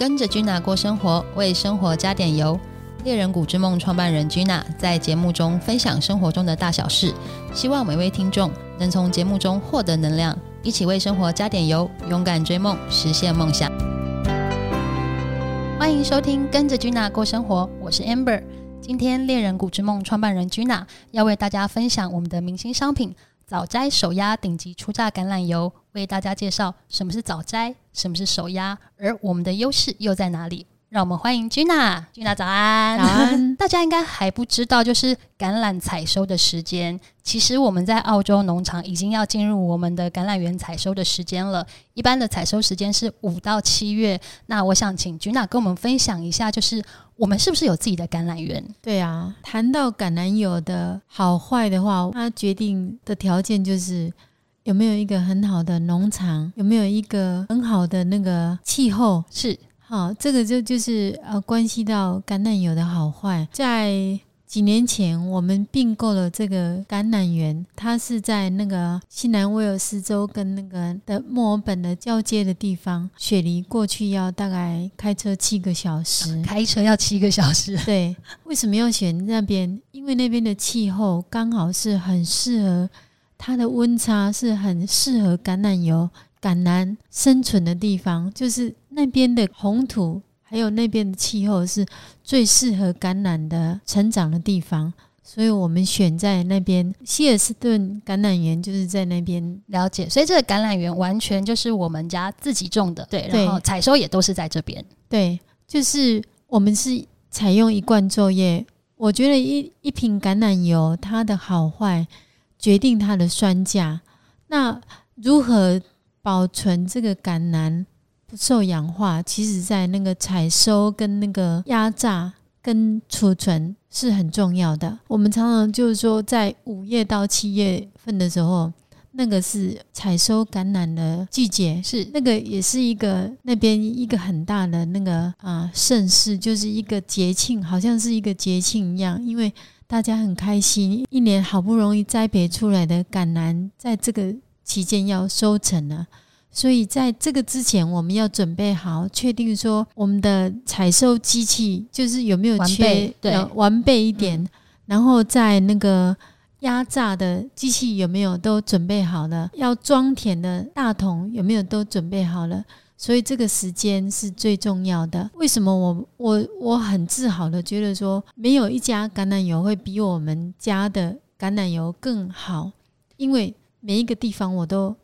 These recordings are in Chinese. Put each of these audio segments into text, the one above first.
跟着 Gina 过生活，为生活加点油。猎人谷之梦创办人 Gina 在节目中分享生活中的大小事，希望每位听众能从节目中获得能量，一起为生活加点油，勇敢追梦，实现梦想。欢迎收听《跟着 Gina 过生活》，我是 Amber。今天猎人谷之梦创办人 Gina 要为大家分享我们的明星商品早摘手压顶级初榨橄榄油，为大家介绍什么是早摘，什么是手压，而我们的优势又在哪里？让我们欢迎 Gina，Gina 早安。早安。大家应该还不知道，就是橄榄采收的时间。其实我们在澳洲农场已经要进入我们的橄榄园采收的时间了。一般的采收时间是五到七月。那我想请 Gina 跟我们分享一下，就是我们是不是有自己的橄榄园？对啊，谈到橄榄油的好坏的话，它决定的条件就是有没有一个很好的农场，有没有一个很好的那个气候。是。好，这个就就是呃，关系到橄榄油的好坏。在几年前，我们并购了这个橄榄园，它是在那个西南威尔斯州跟那个的墨尔本的交接的地方，雪梨过去要大概开车七个小时，开车要七个小时。对，为什么要选那边？因为那边的气候刚好是很适合，它的温差是很适合橄榄油。橄榄生存的地方，就是那边的红土，还有那边的气候是最适合橄榄的成长的地方，所以我们选在那边。希尔斯顿橄榄园就是在那边了解，所以这个橄榄园完全就是我们家自己种的，对，然后采收也都是在这边。对，就是我们是采用一罐作业。我觉得一一瓶橄榄油，它的好坏决定它的酸价。那如何？保存这个橄榄不受氧化，其实在那个采收跟那个压榨跟储存是很重要的。我们常常就是说，在五月到七月份的时候，那个是采收橄榄的季节，是那个也是一个那边一个很大的那个啊盛世，就是一个节庆，好像是一个节庆一样，因为大家很开心，一年好不容易栽培出来的橄榄，在这个。期间要收成了，所以在这个之前，我们要准备好，确定说我们的采收机器就是有没有缺，对，完备一点。然后在那个压榨的机器有没有都准备好了？要装填的大桶有没有都准备好了？所以这个时间是最重要的。为什么我我我很自豪的觉得说，没有一家橄榄油会比我们家的橄榄油更好，因为。每一个地方我都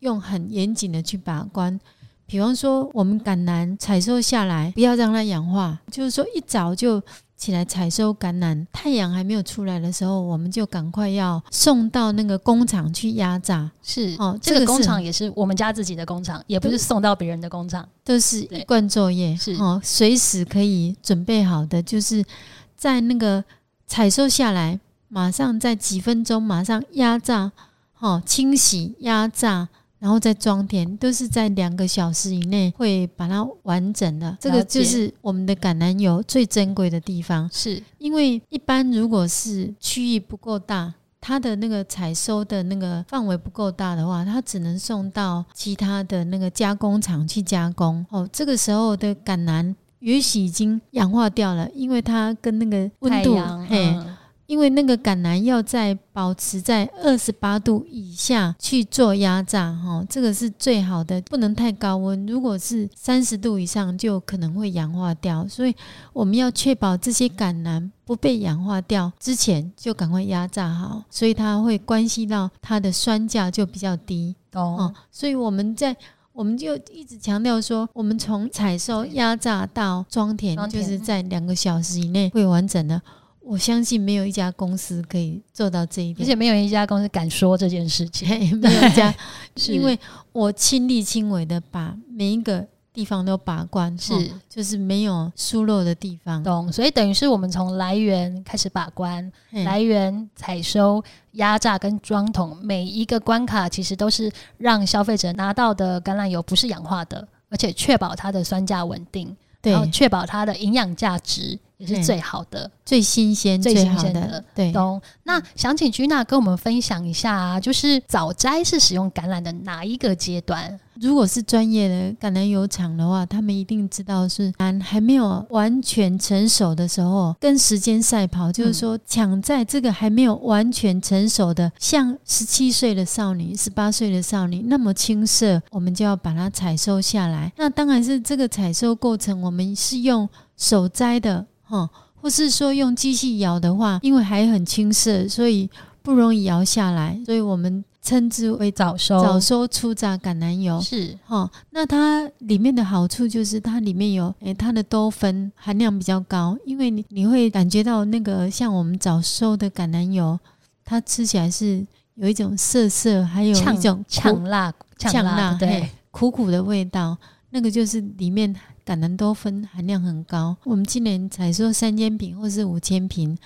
用很严谨的去把关，比方说我们橄榄采收下来，不要让它氧化，就是说一早就起来采收橄榄，太阳还没有出来的时候，我们就赶快要送到那个工厂去压榨。是哦，这个工厂也是我们家自己的工厂，也不是送到别人的工厂，都是一贯作业。是哦，随时可以准备好的，就是在那个采收下来，马上在几分钟马上压榨。哦，清洗、压榨，然后再装填，都是在两个小时以内会把它完整的。这个就是我们的橄榄油最珍贵的地方，是因为一般如果是区域不够大，它的那个采收的那个范围不够大的话，它只能送到其他的那个加工厂去加工。哦，这个时候的橄榄也许已经氧化掉了，因为它跟那个温度，嘿。因为那个橄榄要在保持在二十八度以下去做压榨，哈，这个是最好的，不能太高温。如果是三十度以上，就可能会氧化掉。所以我们要确保这些橄榄不被氧化掉之前，就赶快压榨好。所以它会关系到它的酸价就比较低哦。所以我们在我们就一直强调说，我们从采收、压榨到装填，就是在两个小时以内会完整的。我相信没有一家公司可以做到这一点，而且没有一家公司敢说这件事情。没有一家，是。因为我亲力亲为的把每一个地方都把关，是。就是没有疏漏的地方。懂，所以等于是我们从来源开始把关，来源采收、压榨跟装桶，每一个关卡其实都是让消费者拿到的橄榄油不是氧化的，而且确保它的酸价稳定，然后确保它的营养价值。也是最好的。最新鲜、最新鲜的，对。懂？那想请君娜跟我们分享一下啊，就是早摘是使用橄榄的哪一个阶段？如果是专业的橄榄油厂的话，他们一定知道是橄还没有完全成熟的时候，跟时间赛跑，就是说抢在这个还没有完全成熟的，像十七岁的少女、十八岁的少女那么青涩，我们就要把它采收下来。那当然是这个采收过程，我们是用手摘的，哈。或是说用机器摇的话，因为还很青涩，所以不容易摇下来，所以我们称之为早收，早收初榨橄榄油。是哦，那它里面的好处就是它里面有诶，它的多酚含量比较高，因为你你会感觉到那个像我们早收的橄榄油，它吃起来是有一种涩涩，还有一种呛辣呛辣对苦苦的味道，那个就是里面。橄榄多酚含量很高，我们今年采收三千瓶或是五千瓶，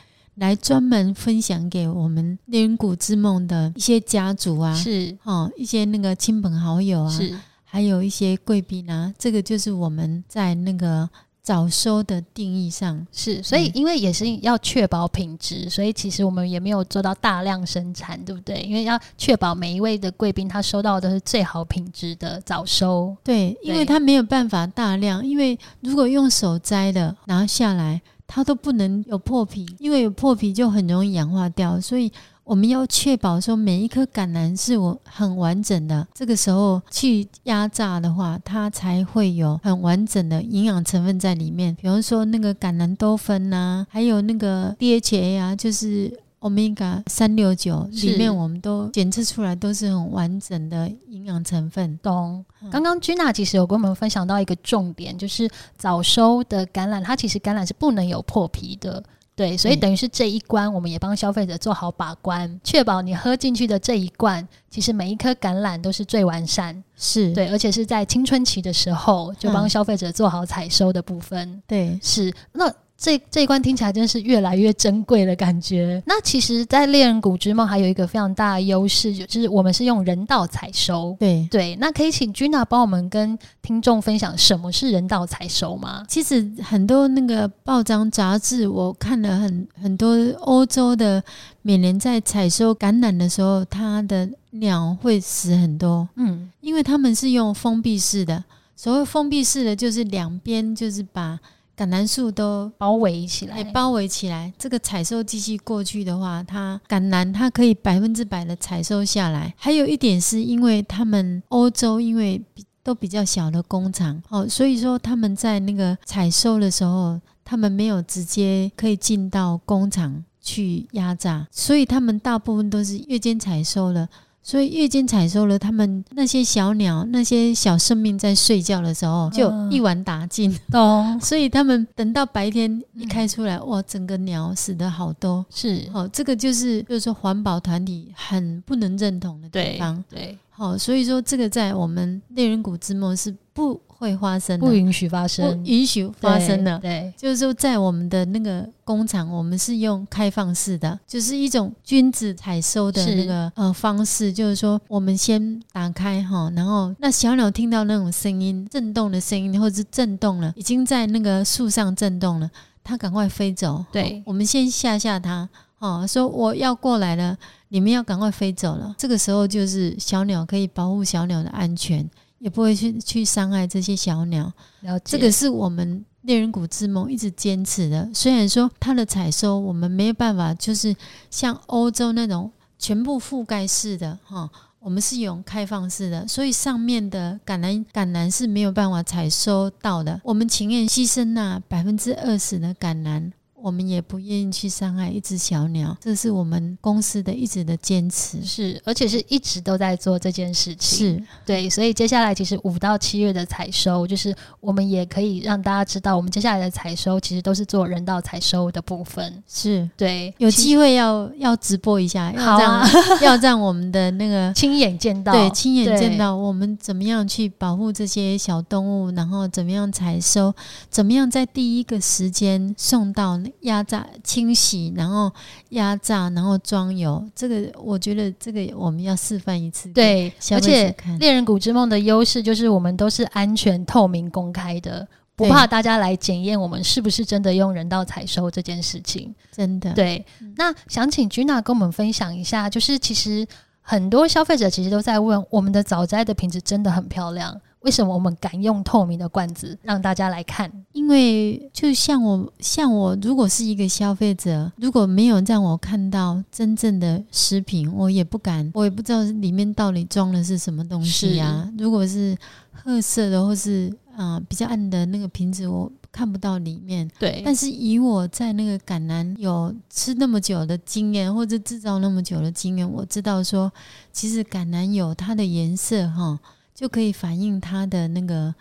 来专门分享给我们猎人谷之梦的一些家族啊，是哦，一些那个亲朋好友啊，是，还有一些贵宾啊，这个就是我们在那个。早收的定义上是，所以因为也是要确保品质，所以其实我们也没有做到大量生产，对不对？因为要确保每一位的贵宾他收到的是最好品质的早收。对，因为他没有办法大量，因为如果用手摘的拿下来，它都不能有破皮，因为有破皮就很容易氧化掉，所以。我们要确保说每一颗橄榄是我很完整的，这个时候去压榨的话，它才会有很完整的营养成分在里面。比方说那个橄榄多酚呐，还有那个 DHA 啊，就是 Omega 三六九里面，我们都检测出来都是很完整的营养成分。懂？刚刚 Gina 其实有跟我们分享到一个重点，就是早收的橄榄，它其实橄榄是不能有破皮的。对，所以等于是这一关，我们也帮消费者做好把关，确保你喝进去的这一罐，其实每一颗橄榄都是最完善，是对，而且是在青春期的时候就帮消费者做好采收的部分。对，是那。这这一关听起来真是越来越珍贵的感觉。那其实，在猎人谷之梦还有一个非常大的优势，就是我们是用人道采收。对对，那可以请 Gina 帮我们跟听众分享什么是人道采收吗？其实很多那个报章杂志，我看了很很多欧洲的每年在采收橄榄的时候，它的鸟会死很多。嗯，因为他们是用封闭式的，所谓封闭式的就是两边就是把。橄榄树都包围起来，包围起来。这个采收机器过去的话，它橄榄它可以百分之百的采收下来。还有一点是因为他们欧洲因为都比较小的工厂哦，所以说他们在那个采收的时候，他们没有直接可以进到工厂去压榨，所以他们大部分都是夜间采收了。所以月经采收了，他们那些小鸟、那些小生命在睡觉的时候，就一网打尽。懂。所以他们等到白天一开出来，哇，整个鸟死的好多。是，哦，这个就是就是说环保团体很不能认同的地方。对。好，所以说这个在我们内人谷之梦是不会发生，不允许发生，不允许发生的。对，就是说在我们的那个工厂，我们是用开放式的，就是一种君子采收的那个呃方式。就是说，我们先打开哈，然后那小鸟听到那种声音，震动的声音，或者是震动了，已经在那个树上震动了，它赶快飞走。对，我们先吓吓它。哦，说我要过来了，你们要赶快飞走了。这个时候就是小鸟可以保护小鸟的安全，也不会去去伤害这些小鸟。了解，这个是我们猎人谷之梦一直坚持的。虽然说它的采收我们没有办法，就是像欧洲那种全部覆盖式的哈，我们是用开放式的，所以上面的橄榄橄榄是没有办法采收到的。我们情愿牺牲那百分之二十的橄榄。我们也不愿意去伤害一只小鸟，这是我们公司的一直的坚持，是，而且是一直都在做这件事情，是。对，所以接下来其实五到七月的采收，就是我们也可以让大家知道，我们接下来的采收其实都是做人道采收的部分，是。对，有机会要要直播一下，好啊，要让我们的那个 亲眼见到，对，亲眼见到我们怎么样去保护这些小动物，然后怎么样采收，怎么样在第一个时间送到。压榨、清洗，然后压榨，然后装油。这个我觉得，这个我们要示范一次。对，而且猎人谷之梦的优势就是我们都是安全、透明、公开的。不怕大家来检验我们是不是真的用人道采收这件事情。真的，对，那想请君娜跟我们分享一下，就是其实很多消费者其实都在问，我们的早摘的瓶子真的很漂亮。为什么我们敢用透明的罐子让大家来看？因为就像我，像我，如果是一个消费者，如果没有让我看到真正的食品，我也不敢，我也不知道里面到底装的是什么东西啊。如果是褐色的或是啊比较暗的那个瓶子，我看不到里面。对，但是以我在那个橄榄有吃那么久的经验，或者制造那么久的经验，我知道说，其实橄榄油它的颜色哈。就可以反映它的那个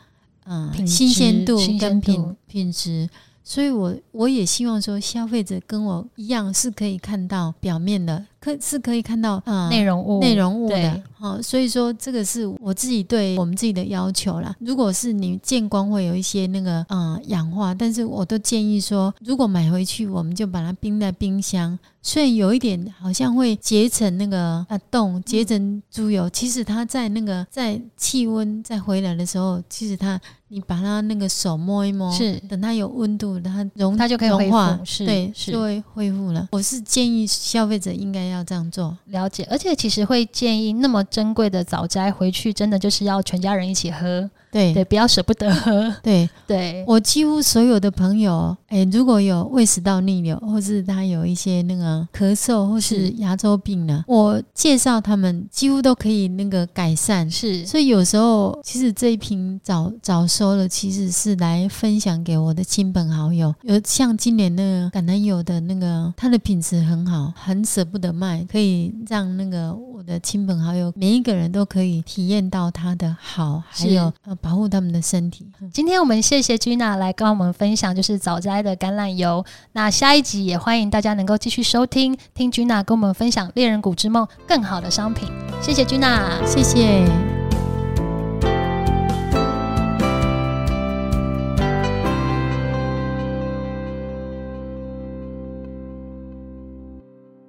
嗯新鲜度跟品品质，所以我我也希望说消费者跟我一样是可以看到表面的。可是可以看到啊内容物内容物的哦，所以说这个是我自己对我们自己的要求啦。如果是你见光会有一些那个嗯氧化，但是我都建议说，如果买回去我们就把它冰在冰箱。虽然有一点好像会结成那个啊冻结成猪油，其实它在那个在气温再回来的时候，其实它你把它那个手摸一摸，是等它有温度，它融它就可以融化，对，就会恢复了。我是建议消费者应该。要这样做，了解，而且其实会建议那么珍贵的早摘回去，真的就是要全家人一起喝。对对，不要舍不得喝。对对，我几乎所有的朋友，哎，如果有胃食道逆流，或是他有一些那个咳嗽或是牙周病呢，我介绍他们几乎都可以那个改善。是，所以有时候其实这一瓶早早收了，其实是来分享给我的亲朋好友。有像今年那个橄榄油的那个，它的品质很好，很舍不得卖，可以让那个我的亲朋好友每一个人都可以体验到它的好，还有。保护他们的身体。今天我们谢谢 Gina 来跟我们分享，就是早摘的橄榄油。那下一集也欢迎大家能够继续收听，听 Gina 跟我们分享猎人谷之梦更好的商品。谢谢 Gina，谢谢。